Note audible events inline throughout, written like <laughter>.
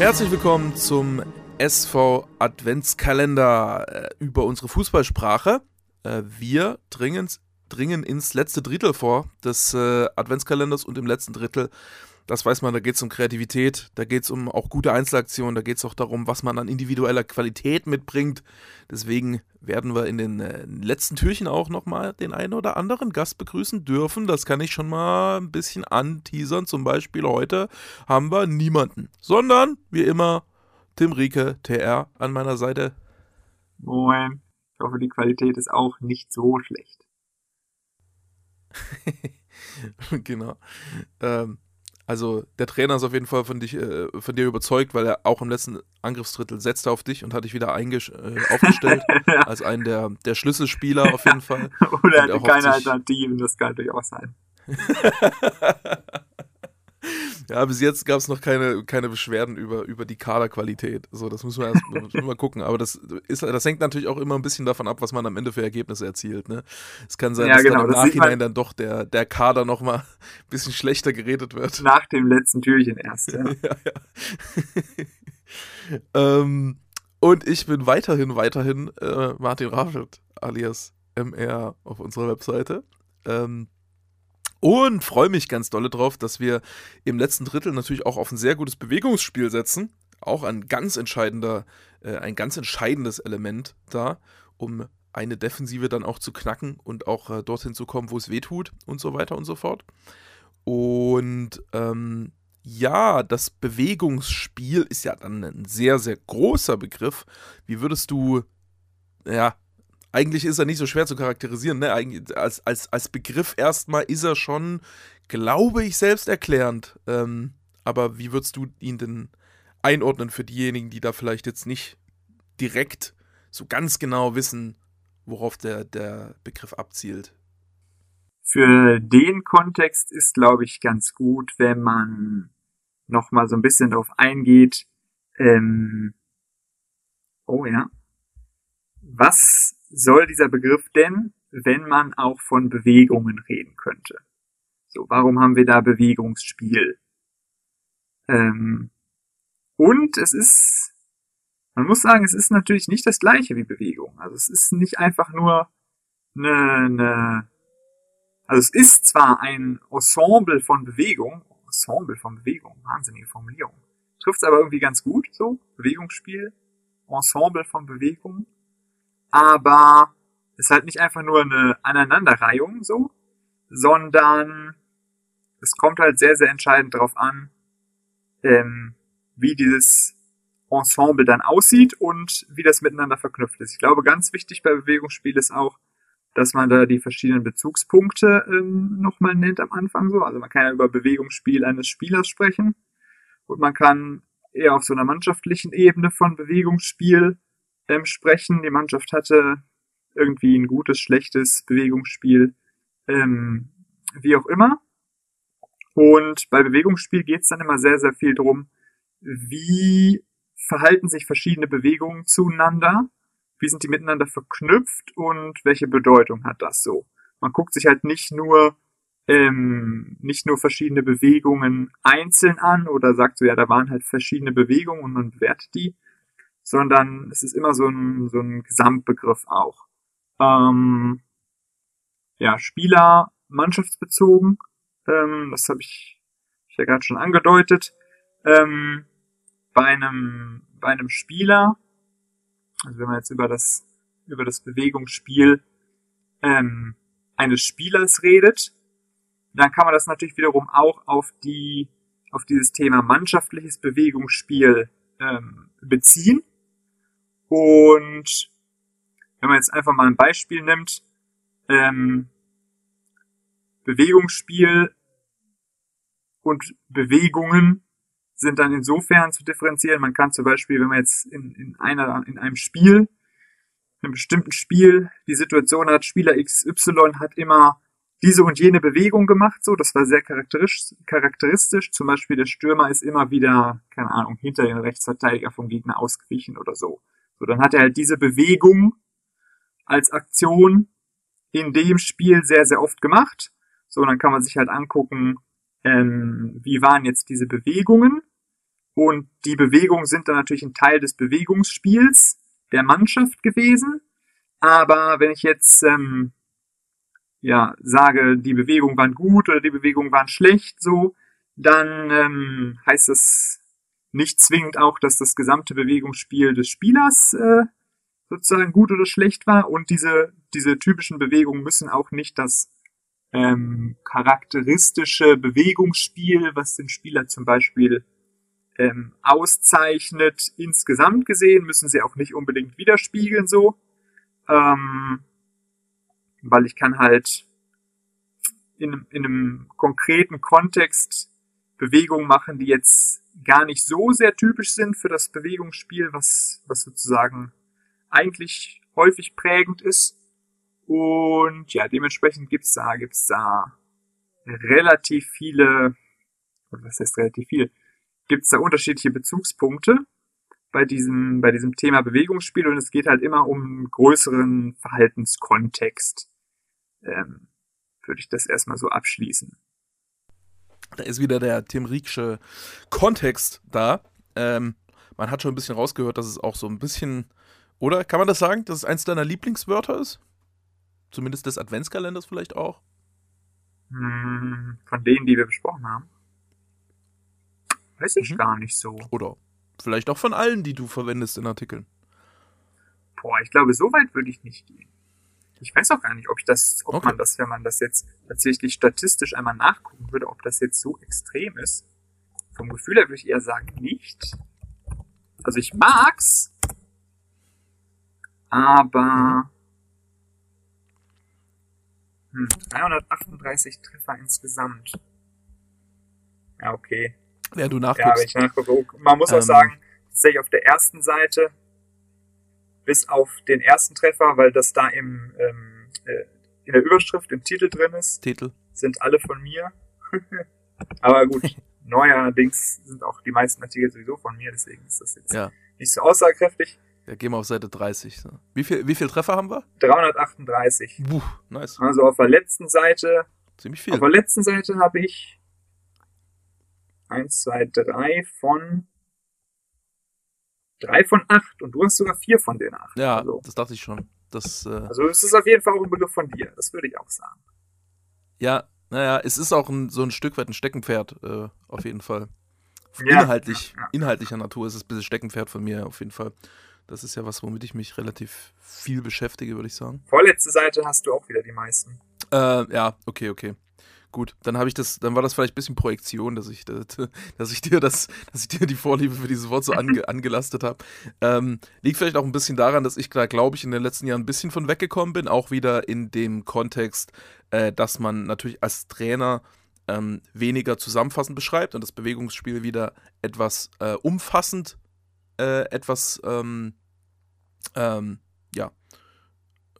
Herzlich willkommen zum SV Adventskalender äh, über unsere Fußballsprache. Äh, wir dringen, dringen ins letzte Drittel vor des äh, Adventskalenders und im letzten Drittel das weiß man, da geht es um Kreativität, da geht es um auch gute Einzelaktionen, da geht es auch darum, was man an individueller Qualität mitbringt. Deswegen werden wir in den äh, letzten Türchen auch nochmal den einen oder anderen Gast begrüßen dürfen. Das kann ich schon mal ein bisschen anteasern. Zum Beispiel heute haben wir niemanden, sondern wie immer Tim Rieke, TR, an meiner Seite. Moin. Ich hoffe, die Qualität ist auch nicht so schlecht. <laughs> genau. Ähm, also der Trainer ist auf jeden Fall von, dich, äh, von dir überzeugt, weil er auch im letzten Angriffsdrittel setzte auf dich und hat dich wieder äh, aufgestellt <laughs> als einen der, der Schlüsselspieler auf jeden Fall. <laughs> Oder hatte keine Alternativen, das kann natürlich auch sein. <laughs> Ja, bis jetzt gab es noch keine, keine Beschwerden über, über die Kaderqualität. So, das müssen wir erst <laughs> mal gucken. Aber das, ist, das hängt natürlich auch immer ein bisschen davon ab, was man am Ende für Ergebnisse erzielt. Ne? Es kann sein, ja, dass genau, dann im das Nachhinein dann doch der, der Kader nochmal ein bisschen schlechter geredet wird. Nach dem letzten Türchen erst, <laughs> ja. ja, ja. <laughs> ähm, und ich bin weiterhin, weiterhin äh, Martin Raffelt alias MR auf unserer Webseite. Ähm, und freue mich ganz dolle drauf, dass wir im letzten Drittel natürlich auch auf ein sehr gutes Bewegungsspiel setzen. Auch ein ganz entscheidender, äh, ein ganz entscheidendes Element da, um eine Defensive dann auch zu knacken und auch äh, dorthin zu kommen, wo es weh tut und so weiter und so fort. Und ähm, ja, das Bewegungsspiel ist ja dann ein sehr, sehr großer Begriff. Wie würdest du, ja, eigentlich ist er nicht so schwer zu charakterisieren. Ne? Als, als, als Begriff erstmal ist er schon, glaube ich, selbsterklärend. Ähm, aber wie würdest du ihn denn einordnen für diejenigen, die da vielleicht jetzt nicht direkt so ganz genau wissen, worauf der, der Begriff abzielt? Für den Kontext ist, glaube ich, ganz gut, wenn man nochmal so ein bisschen darauf eingeht. Ähm, oh ja. Was soll dieser Begriff denn, wenn man auch von Bewegungen reden könnte? So, warum haben wir da Bewegungsspiel? Ähm, und es ist, man muss sagen, es ist natürlich nicht das gleiche wie Bewegung. Also es ist nicht einfach nur eine, eine also es ist zwar ein Ensemble von Bewegung, Ensemble von Bewegung, wahnsinnige Formulierung, trifft es aber irgendwie ganz gut, so, Bewegungsspiel, Ensemble von Bewegung, aber ist halt nicht einfach nur eine Aneinanderreihung so, sondern es kommt halt sehr, sehr entscheidend darauf an, ähm, wie dieses Ensemble dann aussieht und wie das miteinander verknüpft ist. Ich glaube, ganz wichtig bei Bewegungsspiel ist auch, dass man da die verschiedenen Bezugspunkte ähm, nochmal nennt am Anfang so. Also man kann ja über Bewegungsspiel eines Spielers sprechen und man kann eher auf so einer mannschaftlichen Ebene von Bewegungsspiel ähm, sprechen. Die Mannschaft hatte irgendwie ein gutes, schlechtes Bewegungsspiel, ähm, wie auch immer. Und bei Bewegungsspiel geht es dann immer sehr, sehr viel drum, wie verhalten sich verschiedene Bewegungen zueinander, wie sind die miteinander verknüpft und welche Bedeutung hat das so. Man guckt sich halt nicht nur ähm, nicht nur verschiedene Bewegungen einzeln an oder sagt so, ja, da waren halt verschiedene Bewegungen und man bewertet die, sondern es ist immer so ein, so ein Gesamtbegriff auch. Ähm, ja, Spieler mannschaftsbezogen, ähm, das habe ich, ich ja gerade schon angedeutet. Ähm, bei einem, bei einem Spieler, also wenn man jetzt über das, über das Bewegungsspiel ähm, eines Spielers redet, dann kann man das natürlich wiederum auch auf die, auf dieses Thema mannschaftliches Bewegungsspiel ähm, beziehen. Und wenn man jetzt einfach mal ein Beispiel nimmt, ähm, Bewegungsspiel und Bewegungen sind dann insofern zu differenzieren. Man kann zum Beispiel, wenn man jetzt in, in, einer, in einem Spiel, in einem bestimmten Spiel die Situation hat, Spieler XY hat immer diese und jene Bewegung gemacht, so, das war sehr charakteristisch, charakteristisch. Zum Beispiel der Stürmer ist immer wieder, keine Ahnung, hinter den Rechtsverteidiger vom Gegner ausgewichen oder so. So, dann hat er halt diese Bewegung als Aktion in dem Spiel sehr, sehr oft gemacht. So, dann kann man sich halt angucken, ähm, wie waren jetzt diese Bewegungen Und die Bewegungen sind dann natürlich ein Teil des Bewegungsspiels der Mannschaft gewesen. Aber wenn ich jetzt ähm, ja sage, die Bewegungen waren gut oder die Bewegungen waren schlecht, so, dann ähm, heißt das nicht zwingend auch, dass das gesamte Bewegungsspiel des Spielers äh, sozusagen gut oder schlecht war. Und diese diese typischen Bewegungen müssen auch nicht das ähm, charakteristische Bewegungsspiel, was den Spieler zum Beispiel ähm, auszeichnet, insgesamt gesehen, müssen sie auch nicht unbedingt widerspiegeln so. Ähm, weil ich kann halt in, in einem konkreten Kontext Bewegungen machen, die jetzt gar nicht so sehr typisch sind für das Bewegungsspiel, was, was sozusagen eigentlich häufig prägend ist. Und ja, dementsprechend gibt's da, gibt's da relativ viele, was heißt relativ viel, gibt's da unterschiedliche Bezugspunkte bei diesem, bei diesem Thema Bewegungsspiel und es geht halt immer um größeren Verhaltenskontext. Ähm, würde ich das erstmal so abschließen. Da ist wieder der Tim Rieksche Kontext da. Ähm, man hat schon ein bisschen rausgehört, dass es auch so ein bisschen, oder kann man das sagen, dass es eins deiner Lieblingswörter ist? Zumindest des Adventskalenders vielleicht auch? Hm, von denen, die wir besprochen haben. Weiß ich mhm. gar nicht so. Oder vielleicht auch von allen, die du verwendest in Artikeln. Boah, ich glaube, so weit würde ich nicht gehen. Ich weiß auch gar nicht, ob ich das, ob okay. man das, wenn man das jetzt tatsächlich statistisch einmal nachgucken würde, ob das jetzt so extrem ist. Vom Gefühl her würde ich eher sagen, nicht. Also ich mag's, aber 338 Treffer insgesamt. Ja, okay. Ja, du nachguckst. Ja, ich nachgucke. Man muss ähm, auch sagen, tatsächlich auf der ersten Seite, bis auf den ersten Treffer, weil das da im, ähm, äh, in der Überschrift, im Titel drin ist, Titel. sind alle von mir. <laughs> Aber gut, <laughs> neuerdings sind auch die meisten Artikel sowieso von mir, deswegen ist das jetzt ja. nicht so aussagekräftig. Ja, gehen wir auf Seite 30. So. Wie viel, wie viel Treffer haben wir? 338. Buh, nice. Also auf der letzten Seite. Ziemlich viel. Auf der letzten Seite habe ich 1, 2, 3 von 3 von 8 und du hast sogar 4 von den 8. Ja, also, das dachte ich schon. Das, äh, also es ist auf jeden Fall auch ein Begriff von dir, das würde ich auch sagen. Ja, naja, es ist auch ein, so ein Stück weit ein Steckenpferd, äh, auf jeden Fall. Ja, Inhaltlich, ja, ja. inhaltlicher Natur ist es ein bisschen Steckenpferd von mir, auf jeden Fall. Das ist ja was, womit ich mich relativ viel beschäftige, würde ich sagen. Vorletzte Seite hast du auch wieder die meisten. Äh, ja, okay, okay. Gut, dann habe ich das, dann war das vielleicht ein bisschen Projektion, dass ich, dass <laughs> ich dir das, dass ich dir die Vorliebe für dieses Wort so ange, <laughs> angelastet habe. Ähm, liegt vielleicht auch ein bisschen daran, dass ich da, glaube ich, in den letzten Jahren ein bisschen von weggekommen bin, auch wieder in dem Kontext, äh, dass man natürlich als Trainer ähm, weniger zusammenfassend beschreibt und das Bewegungsspiel wieder etwas äh, umfassend, äh, etwas ähm, ähm, ja,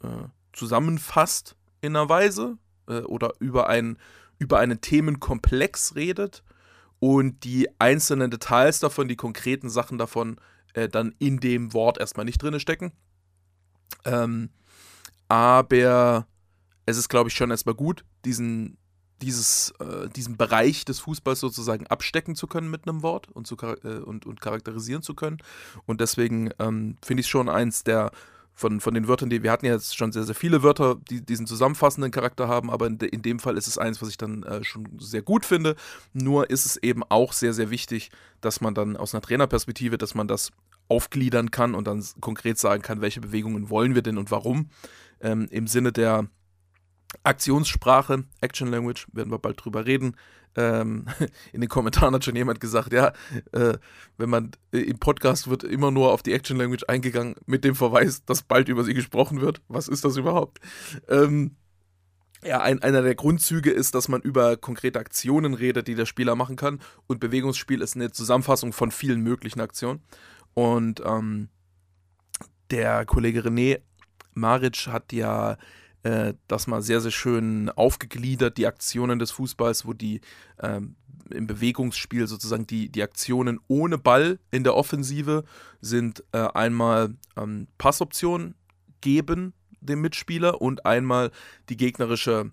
äh, zusammenfasst in einer Weise äh, oder über, ein, über einen Themenkomplex redet und die einzelnen Details davon, die konkreten Sachen davon äh, dann in dem Wort erstmal nicht drin stecken. Ähm, aber es ist, glaube ich, schon erstmal gut, diesen, dieses, äh, diesen Bereich des Fußballs sozusagen abstecken zu können mit einem Wort und, zu, äh, und, und charakterisieren zu können. Und deswegen ähm, finde ich es schon eins der von, von den Wörtern, die wir hatten ja jetzt schon sehr, sehr viele Wörter, die diesen zusammenfassenden Charakter haben, aber in, de, in dem Fall ist es eins, was ich dann äh, schon sehr gut finde. Nur ist es eben auch sehr, sehr wichtig, dass man dann aus einer Trainerperspektive, dass man das aufgliedern kann und dann konkret sagen kann, welche Bewegungen wollen wir denn und warum. Ähm, Im Sinne der Aktionssprache, Action Language, werden wir bald drüber reden. Ähm, <laughs> in den Kommentaren hat schon jemand gesagt, ja, äh, wenn man äh, im Podcast wird immer nur auf die Action Language eingegangen mit dem Verweis, dass bald über sie gesprochen wird. Was ist das überhaupt? Ähm, ja, ein, einer der Grundzüge ist, dass man über konkrete Aktionen redet, die der Spieler machen kann. Und Bewegungsspiel ist eine Zusammenfassung von vielen möglichen Aktionen. Und ähm, der Kollege René Maric hat ja äh, das mal sehr, sehr schön aufgegliedert, die Aktionen des Fußballs, wo die ähm, im Bewegungsspiel sozusagen die, die Aktionen ohne Ball in der Offensive sind äh, einmal ähm, Passoptionen geben dem Mitspieler und einmal die gegnerische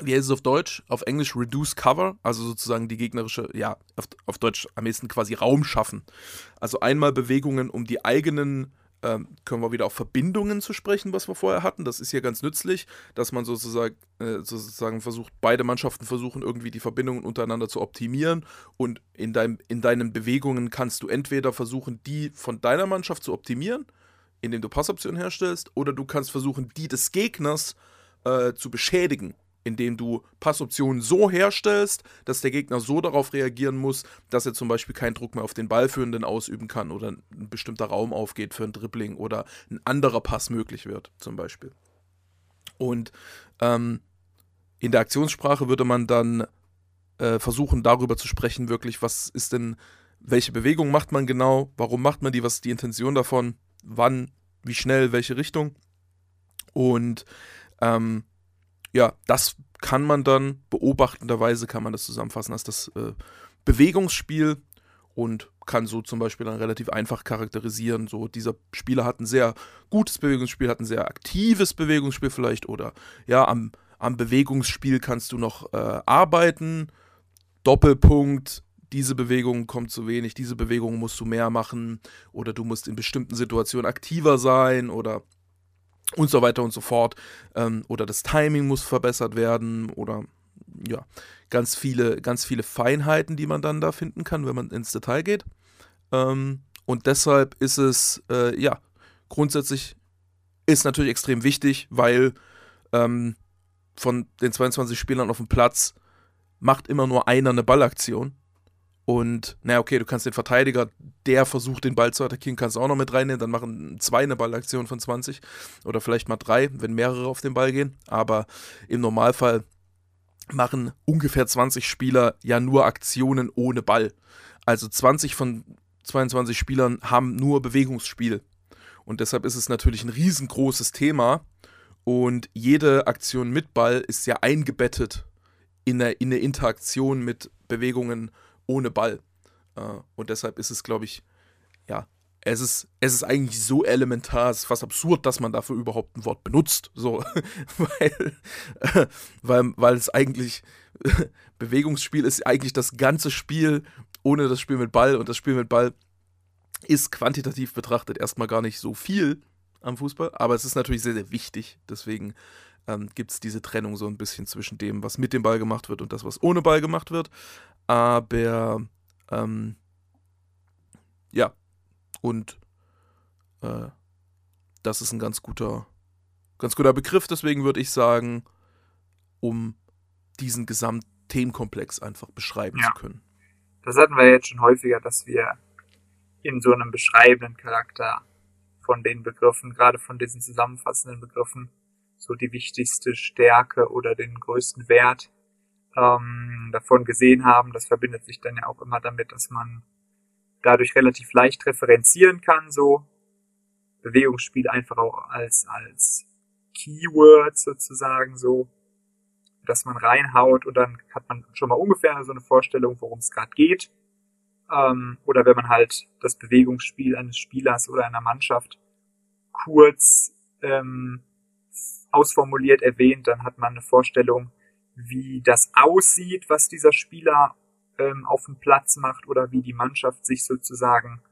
wie heißt es auf Deutsch? Auf Englisch Reduce Cover, also sozusagen die gegnerische, ja, auf, auf Deutsch am ehesten quasi Raum schaffen. Also einmal Bewegungen, um die eigenen, ähm, können wir wieder auf Verbindungen zu sprechen, was wir vorher hatten. Das ist hier ganz nützlich, dass man sozusagen, äh, sozusagen versucht, beide Mannschaften versuchen irgendwie die Verbindungen untereinander zu optimieren. Und in, dein, in deinen Bewegungen kannst du entweder versuchen, die von deiner Mannschaft zu optimieren, indem du Passoptionen herstellst, oder du kannst versuchen, die des Gegners äh, zu beschädigen indem du Passoptionen so herstellst, dass der Gegner so darauf reagieren muss, dass er zum Beispiel keinen Druck mehr auf den Ballführenden ausüben kann oder ein bestimmter Raum aufgeht für ein Dribbling oder ein anderer Pass möglich wird, zum Beispiel. Und ähm, in der Aktionssprache würde man dann äh, versuchen, darüber zu sprechen, wirklich, was ist denn, welche Bewegung macht man genau, warum macht man die, was ist die Intention davon, wann, wie schnell, welche Richtung. Und ähm, ja, das kann man dann beobachtenderweise kann man das zusammenfassen als das äh, Bewegungsspiel und kann so zum Beispiel dann relativ einfach charakterisieren. So, dieser Spieler hat ein sehr gutes Bewegungsspiel, hat ein sehr aktives Bewegungsspiel vielleicht oder ja, am, am Bewegungsspiel kannst du noch äh, arbeiten. Doppelpunkt, diese Bewegung kommt zu wenig, diese Bewegung musst du mehr machen oder du musst in bestimmten Situationen aktiver sein oder und so weiter und so fort. Ähm, oder das Timing muss verbessert werden oder ja, ganz viele, ganz viele Feinheiten, die man dann da finden kann, wenn man ins Detail geht. Ähm, und deshalb ist es, äh, ja, grundsätzlich ist natürlich extrem wichtig, weil ähm, von den 22 Spielern auf dem Platz macht immer nur einer eine Ballaktion. Und, naja, okay, du kannst den Verteidiger, der versucht, den Ball zu attackieren, kannst auch noch mit reinnehmen. Dann machen zwei eine Ballaktion von 20 oder vielleicht mal drei, wenn mehrere auf den Ball gehen. Aber im Normalfall machen ungefähr 20 Spieler ja nur Aktionen ohne Ball. Also 20 von 22 Spielern haben nur Bewegungsspiel. Und deshalb ist es natürlich ein riesengroßes Thema. Und jede Aktion mit Ball ist ja eingebettet in eine, in eine Interaktion mit Bewegungen ohne Ball. Äh, und deshalb ist es, glaube ich, ja, es ist, es ist eigentlich so elementar, es ist fast absurd, dass man dafür überhaupt ein Wort benutzt. So, <laughs> weil, äh, weil, weil es eigentlich, <laughs> Bewegungsspiel ist eigentlich das ganze Spiel ohne das Spiel mit Ball und das Spiel mit Ball ist quantitativ betrachtet erstmal gar nicht so viel am Fußball, aber es ist natürlich sehr, sehr wichtig. Deswegen ähm, gibt es diese Trennung so ein bisschen zwischen dem, was mit dem Ball gemacht wird und das, was ohne Ball gemacht wird. Aber ähm, ja, und äh, das ist ein ganz guter, ganz guter Begriff, deswegen würde ich sagen, um diesen Gesamtthemenkomplex einfach beschreiben ja. zu können. Das hatten wir jetzt schon häufiger, dass wir in so einem beschreibenden Charakter von den Begriffen, gerade von diesen zusammenfassenden Begriffen, so die wichtigste Stärke oder den größten Wert ähm, davon gesehen haben. Das verbindet sich dann ja auch immer damit, dass man dadurch relativ leicht referenzieren kann, so Bewegungsspiel einfach auch als, als Keyword sozusagen so, dass man reinhaut und dann hat man schon mal ungefähr so eine Vorstellung, worum es gerade geht. Ähm, oder wenn man halt das Bewegungsspiel eines Spielers oder einer Mannschaft kurz ähm, ausformuliert erwähnt, dann hat man eine Vorstellung, wie das aussieht, was dieser Spieler ähm, auf dem Platz macht oder wie die Mannschaft sich sozusagen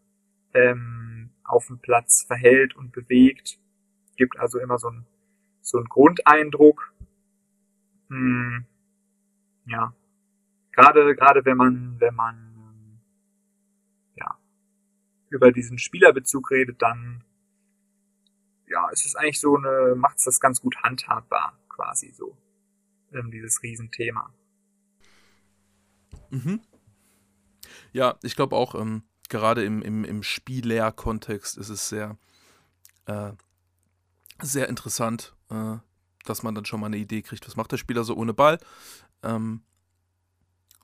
ähm, auf dem Platz verhält und bewegt. Gibt also immer so ein so ein Grundeindruck. Hm, ja, gerade gerade wenn man wenn man ja über diesen Spielerbezug redet, dann ja, ist es eigentlich so eine macht es das ganz gut handhabbar quasi so ähm, dieses Riesenthema. Mhm. Ja, ich glaube auch, ähm, gerade im, im, im Spieler-Kontext ist es sehr, äh, sehr interessant, äh, dass man dann schon mal eine Idee kriegt, was macht der Spieler so ohne Ball. Ähm,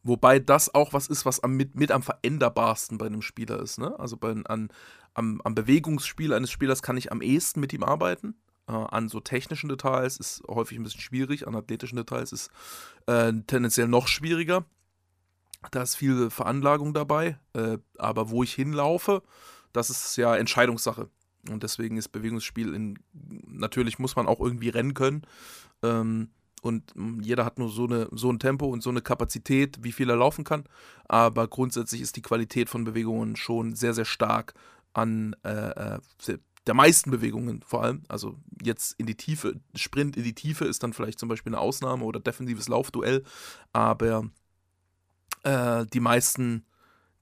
wobei das auch was ist, was am, mit, mit am veränderbarsten bei einem Spieler ist. Ne? Also bei, an, am, am Bewegungsspiel eines Spielers kann ich am ehesten mit ihm arbeiten. Äh, an so technischen Details ist häufig ein bisschen schwierig, an athletischen Details ist äh, tendenziell noch schwieriger. Da ist viel Veranlagung dabei, äh, aber wo ich hinlaufe, das ist ja Entscheidungssache. Und deswegen ist Bewegungsspiel in, natürlich muss man auch irgendwie rennen können. Ähm, und jeder hat nur so, eine, so ein Tempo und so eine Kapazität, wie viel er laufen kann. Aber grundsätzlich ist die Qualität von Bewegungen schon sehr, sehr stark an äh, äh der meisten Bewegungen vor allem. Also jetzt in die Tiefe, Sprint in die Tiefe ist dann vielleicht zum Beispiel eine Ausnahme oder defensives Laufduell. Aber äh, die meisten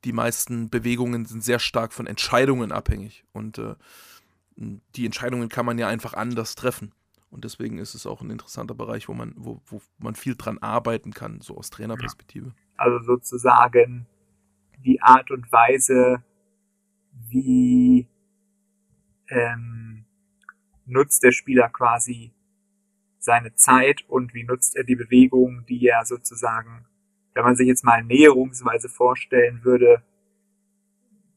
die meisten Bewegungen sind sehr stark von Entscheidungen abhängig. Und äh, die Entscheidungen kann man ja einfach anders treffen. Und deswegen ist es auch ein interessanter Bereich, wo man, wo, wo man viel dran arbeiten kann, so aus Trainerperspektive. Also sozusagen die Art und Weise, wie ähm, nutzt der Spieler quasi seine Zeit und wie nutzt er die Bewegung, die er sozusagen wenn man sich jetzt mal näherungsweise vorstellen würde,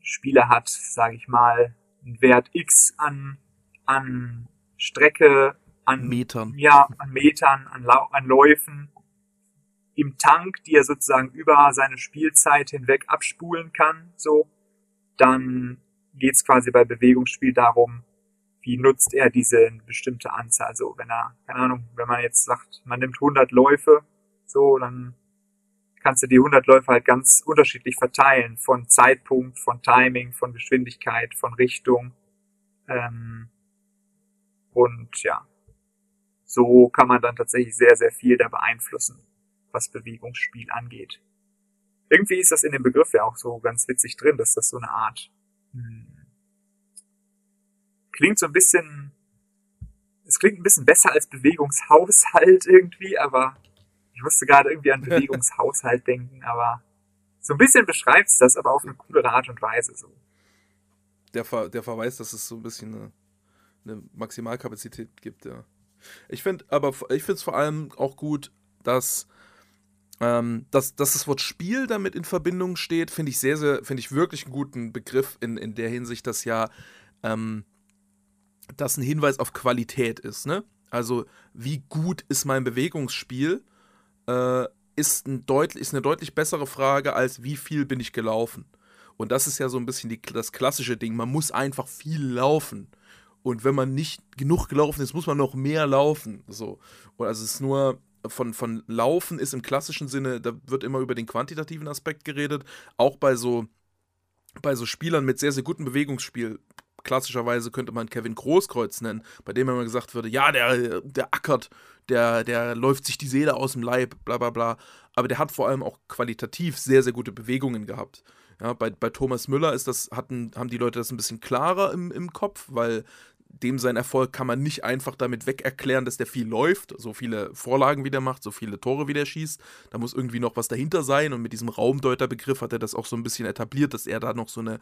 Spieler hat, sage ich mal, einen Wert X an, an Strecke, an Metern, ja, an Metern, an, Lau an Läufen im Tank, die er sozusagen über seine Spielzeit hinweg abspulen kann, so, dann geht's quasi bei Bewegungsspiel darum, wie nutzt er diese bestimmte Anzahl. So, wenn er, keine Ahnung, wenn man jetzt sagt, man nimmt 100 Läufe, so, dann kannst du die 100 Läufe halt ganz unterschiedlich verteilen. Von Zeitpunkt, von Timing, von Geschwindigkeit, von Richtung. Ähm, und ja, so kann man dann tatsächlich sehr, sehr viel da beeinflussen, was Bewegungsspiel angeht. Irgendwie ist das in dem Begriff ja auch so ganz witzig drin, dass das so eine Art hm, klingt so ein bisschen, es klingt ein bisschen besser als Bewegungshaushalt irgendwie, aber ich musste gerade irgendwie an <laughs> Bewegungshaushalt denken, aber so ein bisschen beschreibt es das, aber auf eine coolere Art und Weise so. Der, Ver der Verweis, dass es so ein bisschen eine, eine Maximalkapazität gibt, ja. Ich finde aber, ich finde es vor allem auch gut, dass, ähm, dass, dass das Wort Spiel damit in Verbindung steht, finde ich sehr, sehr, finde ich wirklich einen guten Begriff in, in der Hinsicht, dass ja ähm, das ein Hinweis auf Qualität ist, ne? Also, wie gut ist mein Bewegungsspiel? äh, ist, ein deutlich, ist eine deutlich bessere Frage als wie viel bin ich gelaufen. Und das ist ja so ein bisschen die, das klassische Ding. Man muss einfach viel laufen. Und wenn man nicht genug gelaufen ist, muss man noch mehr laufen. So. Und also es ist nur von, von Laufen ist im klassischen Sinne, da wird immer über den quantitativen Aspekt geredet. Auch bei so, bei so Spielern mit sehr, sehr gutem Bewegungsspiel. Klassischerweise könnte man Kevin Großkreuz nennen, bei dem immer gesagt würde, ja, der, der ackert der, der läuft sich die Seele aus dem Leib, bla bla bla. Aber der hat vor allem auch qualitativ sehr, sehr gute Bewegungen gehabt. Ja, bei, bei Thomas Müller ist das, hatten, haben die Leute das ein bisschen klarer im, im Kopf, weil dem sein Erfolg kann man nicht einfach damit weg erklären, dass der viel läuft, so viele Vorlagen wie der macht, so viele Tore wie der schießt. Da muss irgendwie noch was dahinter sein und mit diesem Raumdeuterbegriff hat er das auch so ein bisschen etabliert, dass er da noch so eine,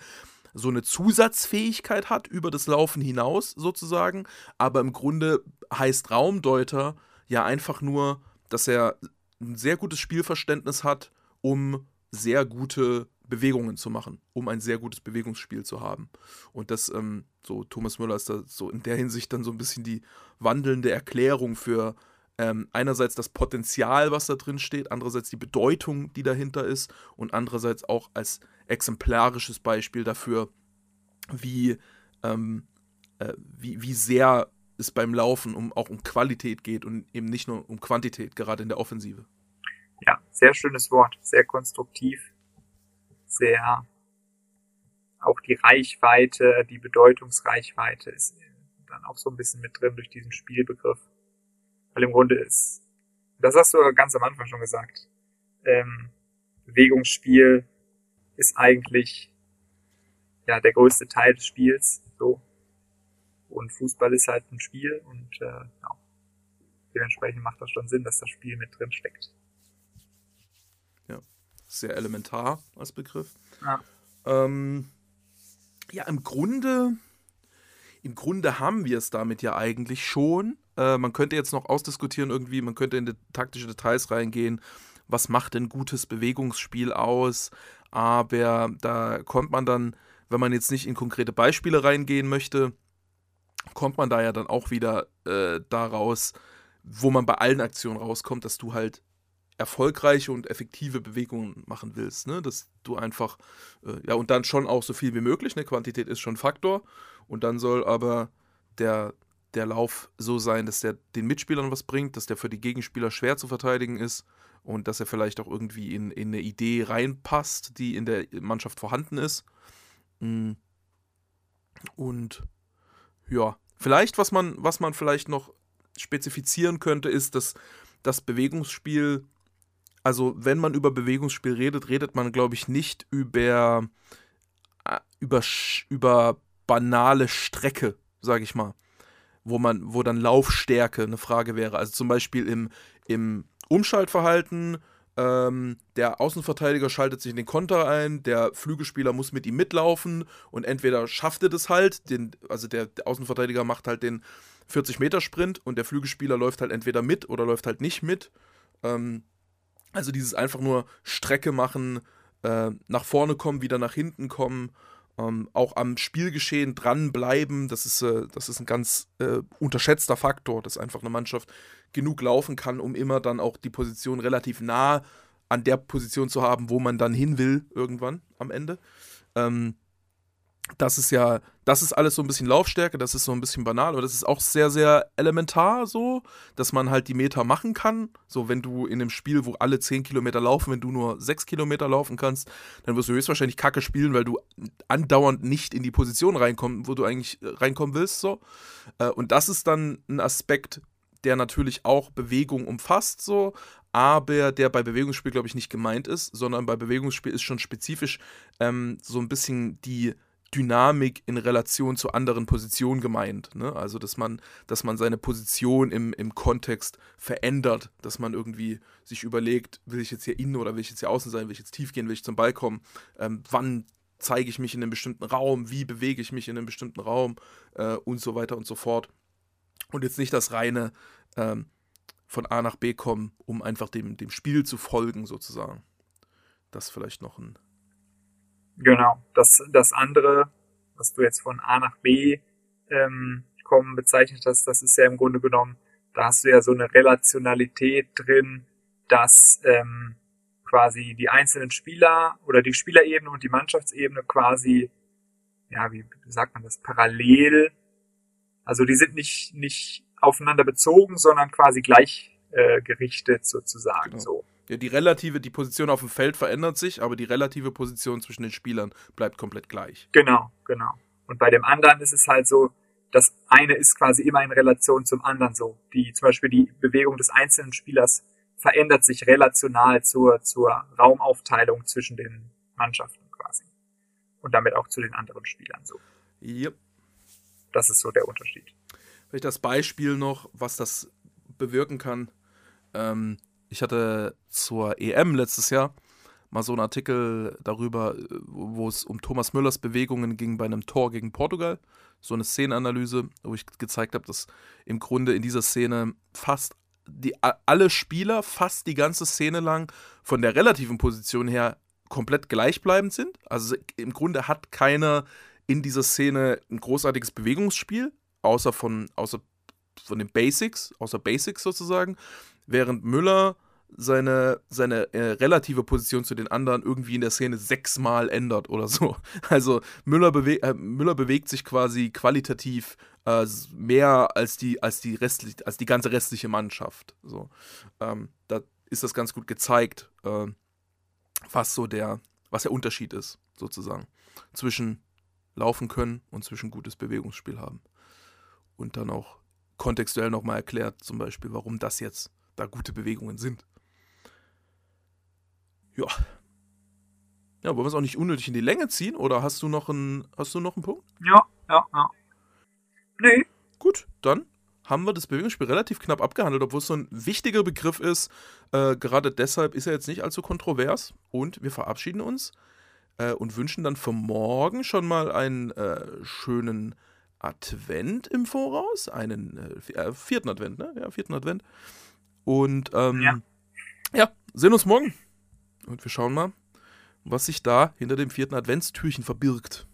so eine Zusatzfähigkeit hat über das Laufen hinaus sozusagen. Aber im Grunde heißt Raumdeuter, ja einfach nur, dass er ein sehr gutes Spielverständnis hat, um sehr gute Bewegungen zu machen, um ein sehr gutes Bewegungsspiel zu haben. Und das, ähm, so Thomas Müller ist da so in der Hinsicht dann so ein bisschen die wandelnde Erklärung für ähm, einerseits das Potenzial, was da drin steht, andererseits die Bedeutung, die dahinter ist und andererseits auch als exemplarisches Beispiel dafür, wie, ähm, äh, wie, wie sehr es beim Laufen um, auch um Qualität geht und eben nicht nur um Quantität, gerade in der Offensive. Ja, sehr schönes Wort, sehr konstruktiv, sehr auch die Reichweite, die Bedeutungsreichweite ist dann auch so ein bisschen mit drin durch diesen Spielbegriff. Weil im Grunde ist, das hast du ganz am Anfang schon gesagt, ähm, Bewegungsspiel ist eigentlich ja der größte Teil des Spiels. So, und Fußball ist halt ein Spiel und äh, ja, dementsprechend macht das schon Sinn, dass das Spiel mit drin steckt. Sehr elementar als Begriff. Ja, ähm, ja im Grunde, im Grunde haben wir es damit ja eigentlich schon. Äh, man könnte jetzt noch ausdiskutieren irgendwie, man könnte in die taktische Details reingehen. Was macht denn gutes Bewegungsspiel aus? Aber da kommt man dann, wenn man jetzt nicht in konkrete Beispiele reingehen möchte, kommt man da ja dann auch wieder äh, daraus, wo man bei allen Aktionen rauskommt, dass du halt erfolgreiche und effektive Bewegungen machen willst, ne? Dass du einfach, äh, ja, und dann schon auch so viel wie möglich, ne? Quantität ist schon Faktor. Und dann soll aber der, der Lauf so sein, dass der den Mitspielern was bringt, dass der für die Gegenspieler schwer zu verteidigen ist und dass er vielleicht auch irgendwie in, in eine Idee reinpasst, die in der Mannschaft vorhanden ist. Mm. Und ja, vielleicht, was man, was man vielleicht noch spezifizieren könnte, ist, dass das Bewegungsspiel, also wenn man über Bewegungsspiel redet, redet man, glaube ich, nicht über, äh, über, über banale Strecke, sage ich mal. Wo man, wo dann Laufstärke eine Frage wäre. Also zum Beispiel im, im Umschaltverhalten, ähm, der Außenverteidiger schaltet sich in den Konter ein, der Flügelspieler muss mit ihm mitlaufen und entweder schafft er das halt, den, also der, der Außenverteidiger macht halt den 40-Meter-Sprint und der Flügelspieler läuft halt entweder mit oder läuft halt nicht mit. Ähm, also dieses einfach nur Strecke machen, äh, nach vorne kommen, wieder nach hinten kommen, ähm, auch am Spielgeschehen dranbleiben, das ist, äh, das ist ein ganz äh, unterschätzter Faktor, dass einfach eine Mannschaft genug laufen kann, um immer dann auch die Position relativ nah an der Position zu haben, wo man dann hin will, irgendwann am Ende. Ähm, das ist ja, das ist alles so ein bisschen Laufstärke, das ist so ein bisschen banal, aber das ist auch sehr, sehr elementar so, dass man halt die Meter machen kann. So, wenn du in einem Spiel, wo alle 10 Kilometer laufen, wenn du nur 6 Kilometer laufen kannst, dann wirst du höchstwahrscheinlich Kacke spielen, weil du andauernd nicht in die Position reinkommst, wo du eigentlich äh, reinkommen willst. So. Äh, und das ist dann ein Aspekt, der natürlich auch Bewegung umfasst, so, aber der bei Bewegungsspiel, glaube ich, nicht gemeint ist, sondern bei Bewegungsspiel ist schon spezifisch ähm, so ein bisschen die Dynamik in Relation zu anderen Positionen gemeint. Ne? Also, dass man, dass man seine Position im, im Kontext verändert, dass man irgendwie sich überlegt, will ich jetzt hier innen oder will ich jetzt hier außen sein, will ich jetzt tief gehen, will ich zum Ball kommen, ähm, wann zeige ich mich in einem bestimmten Raum, wie bewege ich mich in einem bestimmten Raum äh, und so weiter und so fort. Und jetzt nicht das reine ähm, von A nach B kommen, um einfach dem, dem Spiel zu folgen, sozusagen. Das vielleicht noch ein Genau. Das, das andere, was du jetzt von A nach B ähm, kommen bezeichnet hast, das ist ja im Grunde genommen, da hast du ja so eine Relationalität drin, dass ähm, quasi die einzelnen Spieler oder die Spielerebene und die Mannschaftsebene quasi, ja, wie sagt man das, parallel, also die sind nicht, nicht aufeinander bezogen, sondern quasi gleichgerichtet äh, sozusagen genau. so. Ja, die relative, die Position auf dem Feld verändert sich, aber die relative Position zwischen den Spielern bleibt komplett gleich. Genau, genau. Und bei dem anderen ist es halt so, das eine ist quasi immer in Relation zum anderen so. Die, zum Beispiel die Bewegung des einzelnen Spielers verändert sich relational zur, zur Raumaufteilung zwischen den Mannschaften quasi. Und damit auch zu den anderen Spielern so. Yep. Das ist so der Unterschied. Vielleicht das Beispiel noch, was das bewirken kann. Ähm, ich hatte zur EM letztes Jahr mal so einen Artikel darüber, wo es um Thomas Müllers Bewegungen ging bei einem Tor gegen Portugal. So eine Szenenanalyse, wo ich gezeigt habe, dass im Grunde in dieser Szene fast die, alle Spieler fast die ganze Szene lang von der relativen Position her komplett gleichbleibend sind. Also im Grunde hat keiner in dieser Szene ein großartiges Bewegungsspiel, außer von, außer von den Basics, außer Basics sozusagen während Müller seine, seine äh, relative Position zu den anderen irgendwie in der Szene sechsmal ändert oder so. <laughs> Also Müller, bewe äh, Müller bewegt sich quasi qualitativ äh, mehr als die, als, die restlich, als die ganze restliche Mannschaft. So. Ähm, da ist das ganz gut gezeigt, äh, was so der, was der Unterschied ist, sozusagen, zwischen laufen können und zwischen gutes Bewegungsspiel haben. Und dann auch kontextuell nochmal erklärt, zum Beispiel, warum das jetzt da gute Bewegungen sind. Ja. Ja, wollen wir es auch nicht unnötig in die Länge ziehen oder hast du noch einen, hast du noch einen Punkt? Ja, ja, ja. Nee. Gut, dann haben wir das Bewegungsspiel relativ knapp abgehandelt, obwohl es so ein wichtiger Begriff ist. Äh, gerade deshalb ist er jetzt nicht allzu kontrovers und wir verabschieden uns äh, und wünschen dann für morgen schon mal einen äh, schönen Advent im Voraus, einen äh, äh, vierten Advent, ne? Ja, vierten Advent. Und ähm, ja. ja, sehen uns morgen. Und wir schauen mal, was sich da hinter dem vierten Adventstürchen verbirgt.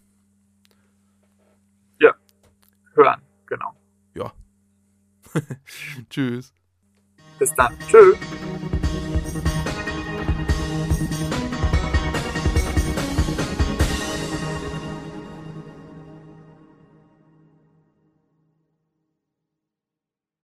Ja, hören, genau. Ja. <laughs> Tschüss. Bis dann. Tschüss.